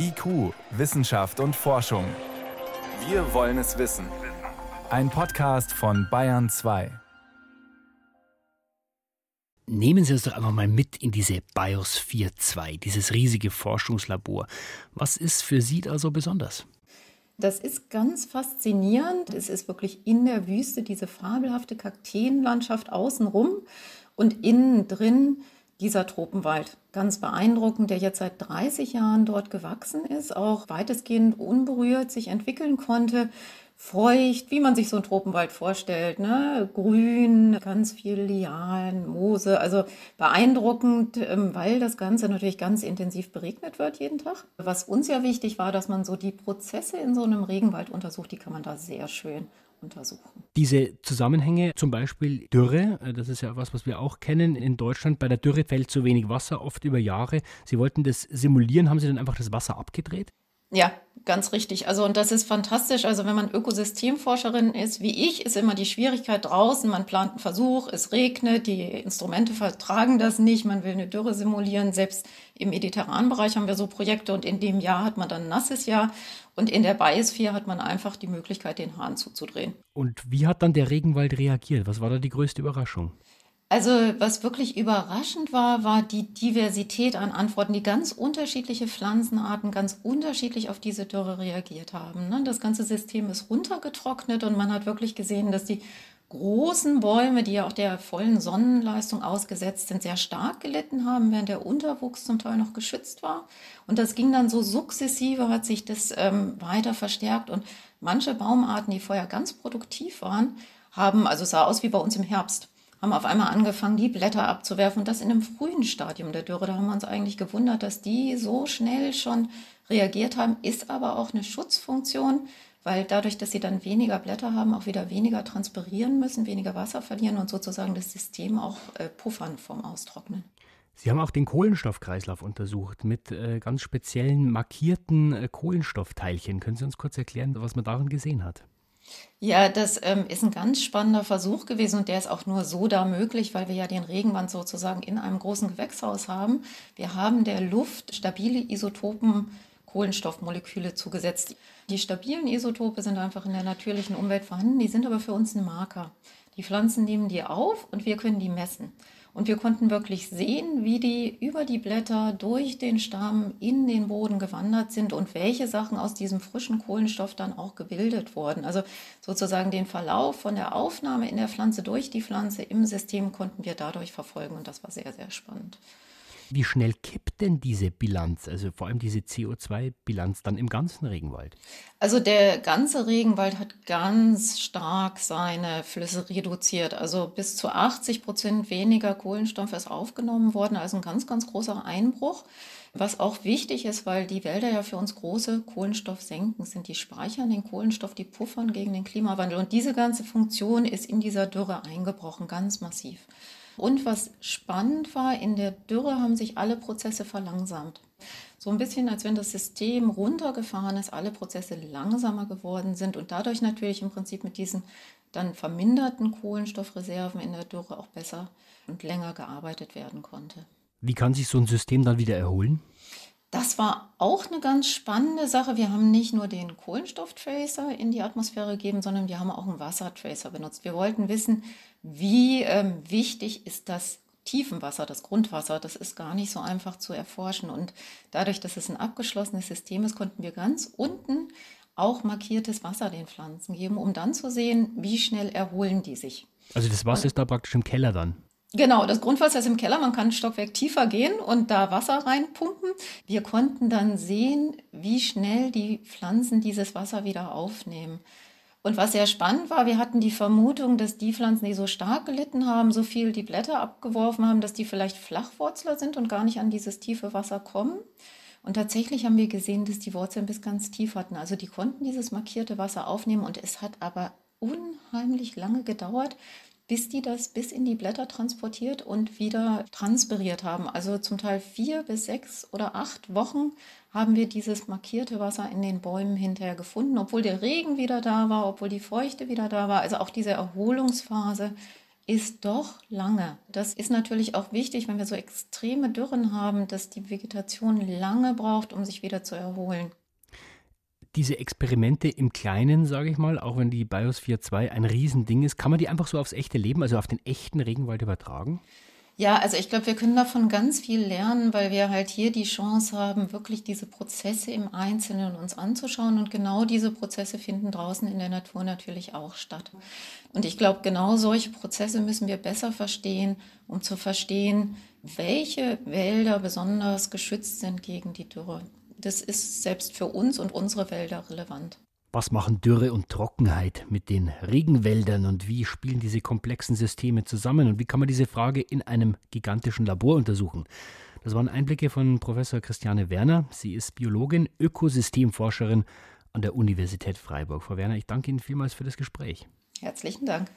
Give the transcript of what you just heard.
IQ, Wissenschaft und Forschung. Wir wollen es wissen. Ein Podcast von Bayern 2. Nehmen Sie uns doch einfach mal mit in diese BIOS 4.2, dieses riesige Forschungslabor. Was ist für Sie da so besonders? Das ist ganz faszinierend. Es ist wirklich in der Wüste diese fabelhafte Kakteenlandschaft außenrum und innen drin dieser Tropenwald. Ganz beeindruckend, der jetzt seit 30 Jahren dort gewachsen ist, auch weitestgehend unberührt sich entwickeln konnte. Feucht, wie man sich so einen Tropenwald vorstellt, ne? grün, ganz viel Lianen, Moose, also beeindruckend, ähm, weil das Ganze natürlich ganz intensiv beregnet wird jeden Tag. Was uns ja wichtig war, dass man so die Prozesse in so einem Regenwald untersucht, die kann man da sehr schön untersuchen. Diese Zusammenhänge, zum Beispiel Dürre, äh, das ist ja was, was wir auch kennen in Deutschland. Bei der Dürre fällt zu wenig Wasser, oft über Jahre. Sie wollten das simulieren, haben Sie dann einfach das Wasser abgedreht? Ja, ganz richtig. Also, und das ist fantastisch. Also, wenn man Ökosystemforscherin ist, wie ich, ist immer die Schwierigkeit draußen. Man plant einen Versuch, es regnet, die Instrumente vertragen das nicht, man will eine Dürre simulieren. Selbst im mediterranen Bereich haben wir so Projekte und in dem Jahr hat man dann ein nasses Jahr. Und in der Biosphere hat man einfach die Möglichkeit, den Hahn zuzudrehen. Und wie hat dann der Regenwald reagiert? Was war da die größte Überraschung? Also was wirklich überraschend war, war die Diversität an Antworten, die ganz unterschiedliche Pflanzenarten ganz unterschiedlich auf diese Dürre reagiert haben. Ne? Das ganze System ist runtergetrocknet und man hat wirklich gesehen, dass die großen Bäume, die ja auch der vollen Sonnenleistung ausgesetzt sind, sehr stark gelitten haben, während der Unterwuchs zum Teil noch geschützt war. Und das ging dann so sukzessive, hat sich das ähm, weiter verstärkt. Und manche Baumarten, die vorher ganz produktiv waren, haben, also sah aus wie bei uns im Herbst haben auf einmal angefangen, die Blätter abzuwerfen und das in einem frühen Stadium der Dürre. Da haben wir uns eigentlich gewundert, dass die so schnell schon reagiert haben, ist aber auch eine Schutzfunktion, weil dadurch, dass sie dann weniger Blätter haben, auch wieder weniger transpirieren müssen, weniger Wasser verlieren und sozusagen das System auch äh, puffern vom Austrocknen. Sie haben auch den Kohlenstoffkreislauf untersucht mit äh, ganz speziellen markierten äh, Kohlenstoffteilchen. Können Sie uns kurz erklären, was man darin gesehen hat? Ja, das ähm, ist ein ganz spannender Versuch gewesen und der ist auch nur so da möglich, weil wir ja den Regenwand sozusagen in einem großen Gewächshaus haben. Wir haben der Luft stabile Isotopen Kohlenstoffmoleküle zugesetzt. Die stabilen Isotope sind einfach in der natürlichen Umwelt vorhanden, die sind aber für uns ein Marker. Die Pflanzen nehmen die auf und wir können die messen. Und wir konnten wirklich sehen, wie die über die Blätter durch den Stamm in den Boden gewandert sind und welche Sachen aus diesem frischen Kohlenstoff dann auch gebildet wurden. Also sozusagen den Verlauf von der Aufnahme in der Pflanze durch die Pflanze im System konnten wir dadurch verfolgen und das war sehr, sehr spannend. Wie schnell kippt denn diese Bilanz, also vor allem diese CO2-Bilanz dann im ganzen Regenwald? Also der ganze Regenwald hat ganz stark seine Flüsse reduziert. Also bis zu 80 Prozent weniger Kohlenstoff ist aufgenommen worden, also ein ganz, ganz großer Einbruch. Was auch wichtig ist, weil die Wälder ja für uns große Kohlenstoffsenken sind. Die speichern den Kohlenstoff, die puffern gegen den Klimawandel. Und diese ganze Funktion ist in dieser Dürre eingebrochen, ganz massiv. Und was spannend war, in der Dürre haben sich alle Prozesse verlangsamt. So ein bisschen, als wenn das System runtergefahren ist, alle Prozesse langsamer geworden sind und dadurch natürlich im Prinzip mit diesen dann verminderten Kohlenstoffreserven in der Dürre auch besser und länger gearbeitet werden konnte. Wie kann sich so ein System dann wieder erholen? Das war auch eine ganz spannende Sache. Wir haben nicht nur den Kohlenstofftracer in die Atmosphäre gegeben, sondern wir haben auch einen Wassertracer benutzt. Wir wollten wissen, wie ähm, wichtig ist das Tiefenwasser, das Grundwasser. Das ist gar nicht so einfach zu erforschen. Und dadurch, dass es ein abgeschlossenes System ist, konnten wir ganz unten auch markiertes Wasser den Pflanzen geben, um dann zu sehen, wie schnell erholen die sich. Also das Wasser Und, ist da praktisch im Keller dann. Genau, das Grundwasser ist im Keller. Man kann ein Stockwerk tiefer gehen und da Wasser reinpumpen. Wir konnten dann sehen, wie schnell die Pflanzen dieses Wasser wieder aufnehmen. Und was sehr spannend war, wir hatten die Vermutung, dass die Pflanzen, die so stark gelitten haben, so viel die Blätter abgeworfen haben, dass die vielleicht Flachwurzler sind und gar nicht an dieses tiefe Wasser kommen. Und tatsächlich haben wir gesehen, dass die Wurzeln bis ganz tief hatten. Also die konnten dieses markierte Wasser aufnehmen und es hat aber unheimlich lange gedauert, bis die das bis in die Blätter transportiert und wieder transpiriert haben. Also zum Teil vier bis sechs oder acht Wochen haben wir dieses markierte Wasser in den Bäumen hinterher gefunden, obwohl der Regen wieder da war, obwohl die Feuchte wieder da war. Also auch diese Erholungsphase ist doch lange. Das ist natürlich auch wichtig, wenn wir so extreme Dürren haben, dass die Vegetation lange braucht, um sich wieder zu erholen. Diese Experimente im Kleinen, sage ich mal, auch wenn die Biosphere 2 ein Riesending ist, kann man die einfach so aufs echte Leben, also auf den echten Regenwald übertragen? Ja, also ich glaube, wir können davon ganz viel lernen, weil wir halt hier die Chance haben, wirklich diese Prozesse im Einzelnen uns anzuschauen. Und genau diese Prozesse finden draußen in der Natur natürlich auch statt. Und ich glaube, genau solche Prozesse müssen wir besser verstehen, um zu verstehen, welche Wälder besonders geschützt sind gegen die Dürre. Das ist selbst für uns und unsere Wälder relevant. Was machen Dürre und Trockenheit mit den Regenwäldern und wie spielen diese komplexen Systeme zusammen und wie kann man diese Frage in einem gigantischen Labor untersuchen? Das waren Einblicke von Professor Christiane Werner. Sie ist Biologin, Ökosystemforscherin an der Universität Freiburg. Frau Werner, ich danke Ihnen vielmals für das Gespräch. Herzlichen Dank.